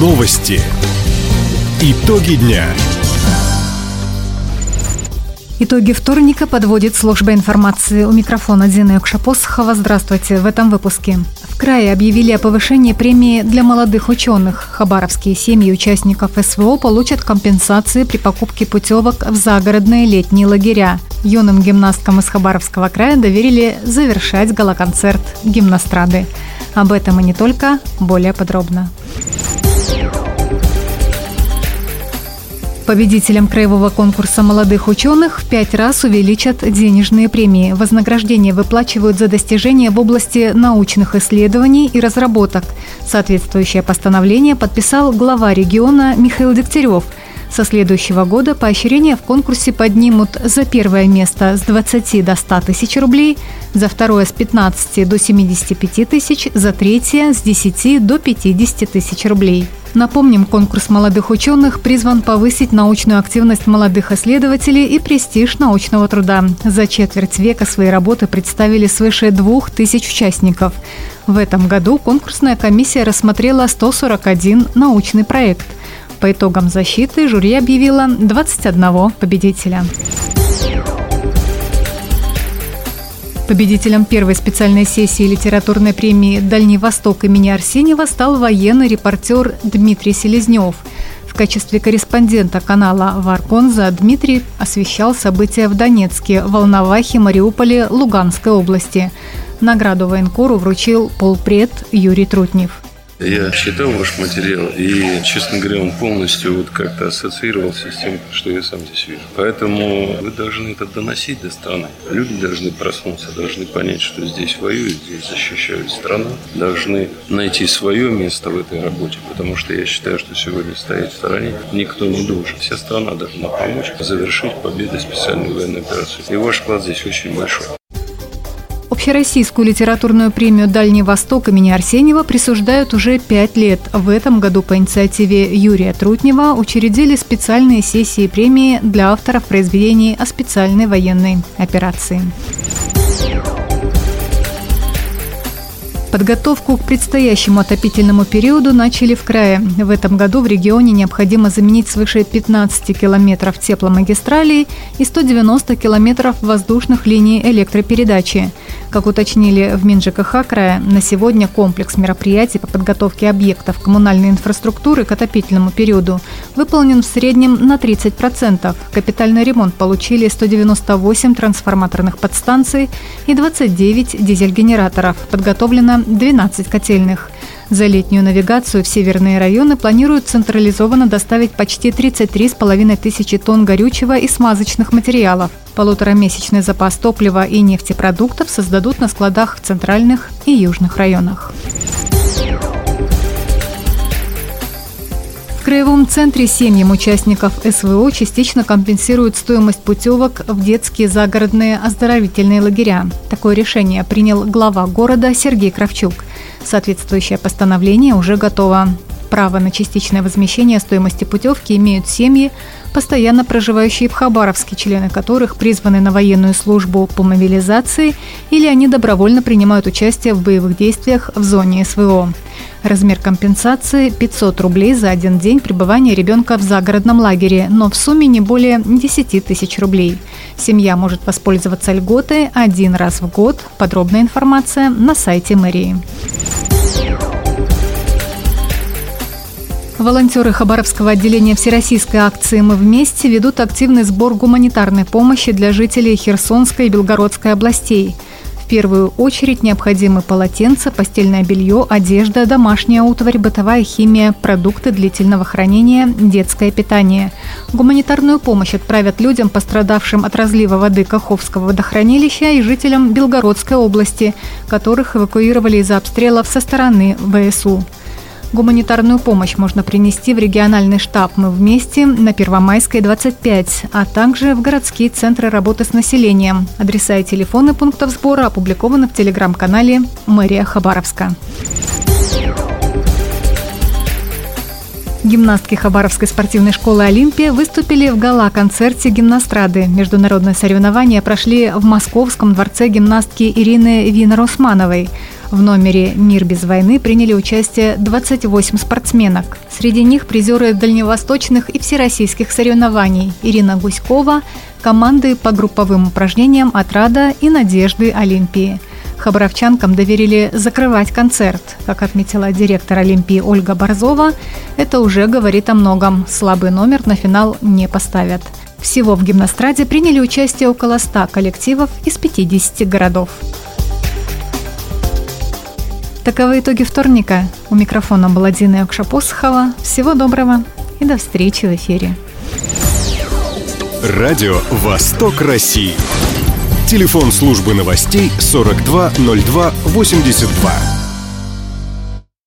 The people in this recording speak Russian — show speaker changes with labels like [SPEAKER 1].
[SPEAKER 1] Новости. Итоги дня.
[SPEAKER 2] Итоги вторника подводит служба информации. У микрофона Дина Юкшапосхова. Здравствуйте. В этом выпуске. В крае объявили о повышении премии для молодых ученых. Хабаровские семьи участников СВО получат компенсации при покупке путевок в загородные летние лагеря. Юным гимнасткам из Хабаровского края доверили завершать галоконцерт гимнастрады. Об этом и не только, более подробно. Победителям краевого конкурса молодых ученых в пять раз увеличат денежные премии. Вознаграждение выплачивают за достижения в области научных исследований и разработок. Соответствующее постановление подписал глава региона Михаил Дегтярев – со следующего года поощрения в конкурсе поднимут за первое место с 20 до 100 тысяч рублей, за второе с 15 до 75 тысяч, за третье с 10 до 50 тысяч рублей. Напомним, конкурс молодых ученых призван повысить научную активность молодых исследователей и престиж научного труда. За четверть века свои работы представили свыше двух тысяч участников. В этом году конкурсная комиссия рассмотрела 141 научный проект – по итогам защиты жюри объявило 21 победителя. Победителем первой специальной сессии литературной премии «Дальний Восток» имени Арсеньева стал военный репортер Дмитрий Селезнев. В качестве корреспондента канала «Варконза» Дмитрий освещал события в Донецке, Волновахе, Мариуполе, Луганской области. Награду военкору вручил полпред Юрий Трутнев.
[SPEAKER 3] Я читал ваш материал, и, честно говоря, он полностью вот как-то ассоциировался с тем, что я сам здесь вижу. Поэтому вы должны это доносить до страны. Люди должны проснуться, должны понять, что здесь воюют, здесь защищают страну, должны найти свое место в этой работе, потому что я считаю, что сегодня стоять в стороне никто не должен. Вся страна должна помочь завершить победу специальной военной операции. И ваш вклад здесь очень большой.
[SPEAKER 2] Общероссийскую литературную премию «Дальний Восток» имени Арсеньева присуждают уже пять лет. В этом году по инициативе Юрия Трутнева учредили специальные сессии премии для авторов произведений о специальной военной операции. Подготовку к предстоящему отопительному периоду начали в крае. В этом году в регионе необходимо заменить свыше 15 километров тепломагистралей и 190 километров воздушных линий электропередачи. Как уточнили в МинЖКХ края, на сегодня комплекс мероприятий по подготовке объектов коммунальной инфраструктуры к отопительному периоду выполнен в среднем на 30%. Капитальный ремонт получили 198 трансформаторных подстанций и 29 дизель-генераторов. Подготовлено 12 котельных. За летнюю навигацию в северные районы планируют централизованно доставить почти 33,5 тысячи тонн горючего и смазочных материалов. Полуторамесячный запас топлива и нефтепродуктов создадут на складах в центральных и южных районах. В Краевом центре семьям участников СВО частично компенсируют стоимость путевок в детские загородные оздоровительные лагеря. Такое решение принял глава города Сергей Кравчук. Соответствующее постановление уже готово. Право на частичное возмещение стоимости путевки имеют семьи, постоянно проживающие в Хабаровске, члены которых призваны на военную службу по мобилизации или они добровольно принимают участие в боевых действиях в зоне СВО. Размер компенсации – 500 рублей за один день пребывания ребенка в загородном лагере, но в сумме не более 10 тысяч рублей. Семья может воспользоваться льготой один раз в год. Подробная информация на сайте мэрии. Волонтеры Хабаровского отделения Всероссийской акции «Мы вместе» ведут активный сбор гуманитарной помощи для жителей Херсонской и Белгородской областей. В первую очередь необходимы полотенца, постельное белье, одежда, домашняя утварь, бытовая химия, продукты длительного хранения, детское питание. Гуманитарную помощь отправят людям, пострадавшим от разлива воды Каховского водохранилища и жителям Белгородской области, которых эвакуировали из-за обстрелов со стороны ВСУ. Гуманитарную помощь можно принести в региональный штаб «Мы вместе» на Первомайской, 25, а также в городские центры работы с населением. Адреса и телефоны пунктов сбора опубликованы в телеграм-канале «Мэрия Хабаровска». Гимнастки Хабаровской спортивной школы «Олимпия» выступили в гала-концерте гимнастрады. Международные соревнования прошли в Московском дворце гимнастки Ирины Винер-Усмановой. В номере «Мир без войны» приняли участие 28 спортсменок. Среди них призеры дальневосточных и всероссийских соревнований Ирина Гуськова, команды по групповым упражнениям «Отрада» и «Надежды Олимпии». Хабаровчанкам доверили закрывать концерт. Как отметила директор Олимпии Ольга Борзова, это уже говорит о многом. Слабый номер на финал не поставят. Всего в гимнастраде приняли участие около 100 коллективов из 50 городов. Таковы итоги вторника. У микрофона была Дина Якшапосхова. Всего доброго и до встречи в эфире.
[SPEAKER 1] Радио «Восток России». Телефон службы новостей 420282.